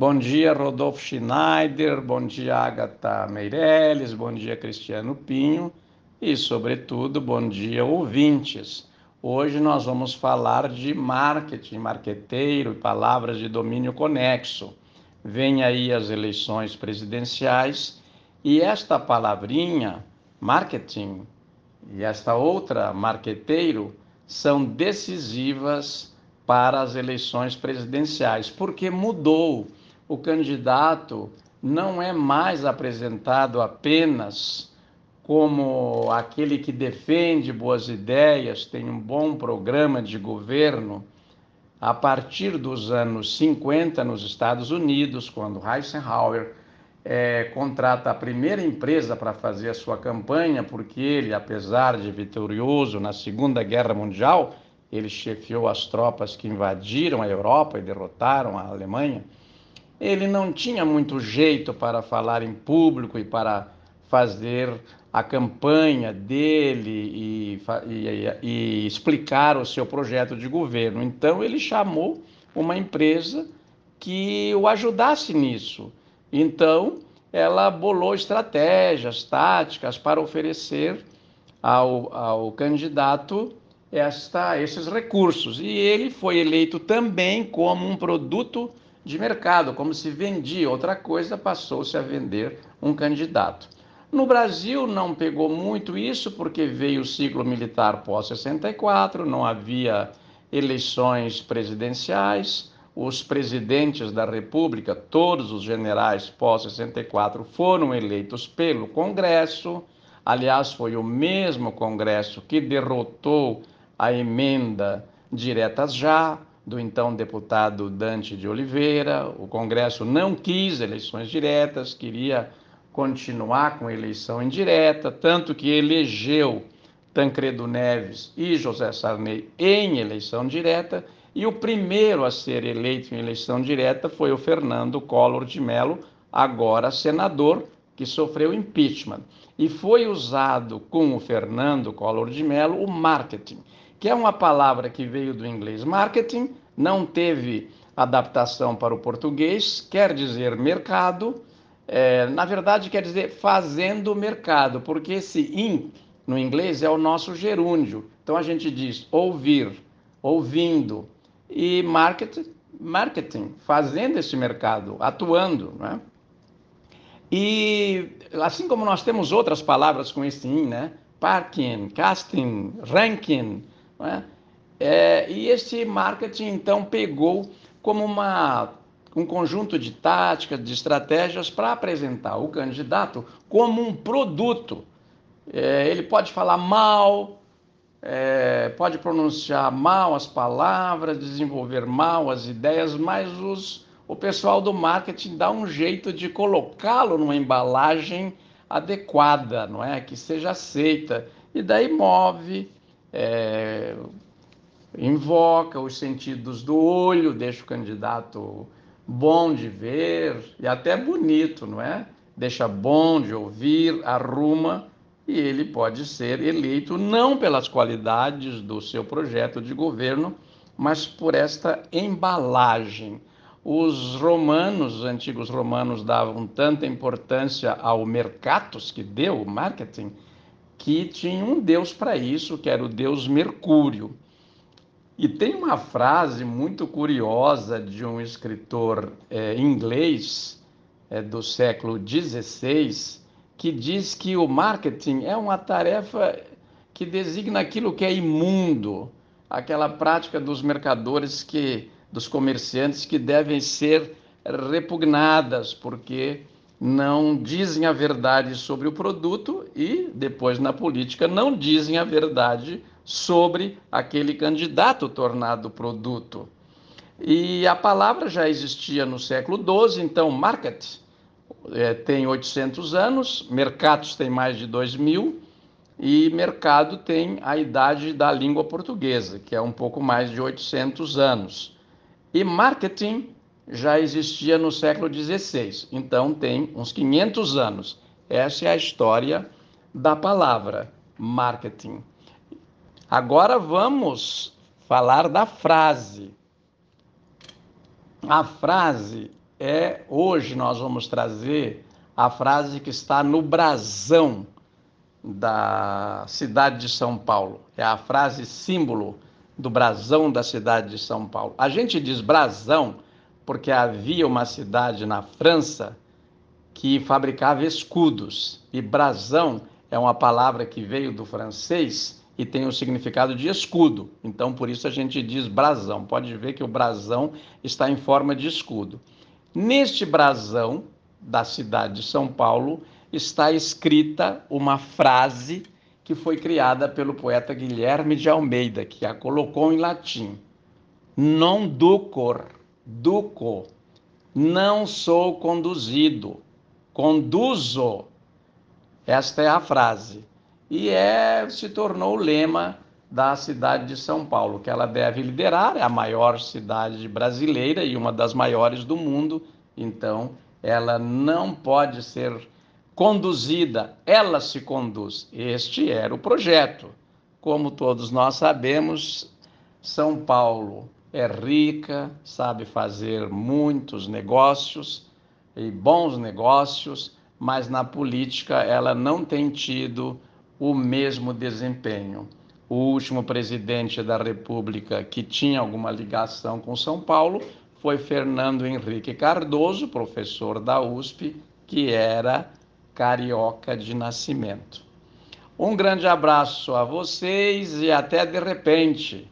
Bom dia, Rodolfo Schneider, bom dia, Agatha Meirelles, bom dia, Cristiano Pinho e, sobretudo, bom dia, ouvintes. Hoje nós vamos falar de marketing, marqueteiro e palavras de domínio conexo. Vem aí as eleições presidenciais e esta palavrinha, marketing, e esta outra, marqueteiro, são decisivas para as eleições presidenciais, porque mudou. O candidato não é mais apresentado apenas como aquele que defende boas ideias, tem um bom programa de governo, a partir dos anos 50 nos Estados Unidos, quando Eisenhower é, contrata a primeira empresa para fazer a sua campanha, porque ele, apesar de vitorioso na Segunda Guerra Mundial, ele chefiou as tropas que invadiram a Europa e derrotaram a Alemanha. Ele não tinha muito jeito para falar em público e para fazer a campanha dele e, e, e, explicar o seu projeto de governo. Então, ele chamou uma empresa que o ajudasse nisso. Então, ela bolou estratégias, táticas para oferecer ao, ao candidato esta, esses recursos. E ele foi eleito também como um produto de mercado, como se vendia outra coisa, passou-se a vender um candidato. No Brasil não pegou muito isso, porque veio o ciclo militar pós-64, não havia eleições presidenciais, os presidentes da República, todos os generais pós-64, foram eleitos pelo Congresso. Aliás, foi o mesmo Congresso que derrotou a emenda diretas já do então deputado Dante de Oliveira. O Congresso não quis eleições diretas, queria continuar com eleição indireta, tanto que elegeu Tancredo Neves e José Sarney em eleição direta, e o primeiro a ser eleito em eleição direta foi o Fernando Collor de Mello, agora senador, que sofreu impeachment. E foi usado com o Fernando Collor de Mello o marketing, que é uma palavra que veio do inglês marketing, não teve adaptação para o português, quer dizer mercado, é, na verdade, quer dizer fazendo mercado, porque esse in no inglês é o nosso gerúndio. Então a gente diz ouvir, ouvindo e marketing, marketing fazendo esse mercado, atuando, né? E assim como nós temos outras palavras com esse in, né? Parking, casting, ranking, né? É, e esse marketing então pegou como uma um conjunto de táticas, de estratégias para apresentar o candidato como um produto. É, ele pode falar mal, é, pode pronunciar mal as palavras, desenvolver mal as ideias, mas os, o pessoal do marketing dá um jeito de colocá-lo numa embalagem adequada, não é? Que seja aceita. E daí move, é, invoca os sentidos do olho, deixa o candidato bom de ver e até bonito, não é? Deixa bom de ouvir, arruma e ele pode ser eleito não pelas qualidades do seu projeto de governo, mas por esta embalagem. Os romanos, os antigos romanos, davam tanta importância ao mercatus, que deu o marketing, que tinha um deus para isso, que era o deus Mercúrio. E tem uma frase muito curiosa de um escritor é, inglês é, do século XVI que diz que o marketing é uma tarefa que designa aquilo que é imundo, aquela prática dos mercadores que, dos comerciantes que devem ser repugnadas porque não dizem a verdade sobre o produto e depois na política não dizem a verdade sobre aquele candidato tornado produto. E a palavra já existia no século XII, então market é, tem 800 anos, mercatus tem mais de 2 mil, e mercado tem a idade da língua portuguesa, que é um pouco mais de 800 anos. E marketing já existia no século XVI, então tem uns 500 anos. Essa é a história da palavra marketing. Agora vamos falar da frase. A frase é hoje nós vamos trazer a frase que está no brasão da cidade de São Paulo. É a frase símbolo do brasão da cidade de São Paulo. A gente diz brasão porque havia uma cidade na França que fabricava escudos. E brasão é uma palavra que veio do francês e tem o significado de escudo. Então, por isso a gente diz brasão. Pode ver que o brasão está em forma de escudo. Neste brasão da cidade de São Paulo está escrita uma frase que foi criada pelo poeta Guilherme de Almeida, que a colocou em latim: Non ducor, duco, não sou conduzido, conduzo. Esta é a frase. E é, se tornou o lema da cidade de São Paulo, que ela deve liderar, é a maior cidade brasileira e uma das maiores do mundo, então ela não pode ser conduzida, ela se conduz. Este era o projeto. Como todos nós sabemos, São Paulo é rica, sabe fazer muitos negócios e bons negócios, mas na política ela não tem tido o mesmo desempenho. O último presidente da República que tinha alguma ligação com São Paulo foi Fernando Henrique Cardoso, professor da USP, que era carioca de nascimento. Um grande abraço a vocês e até de repente.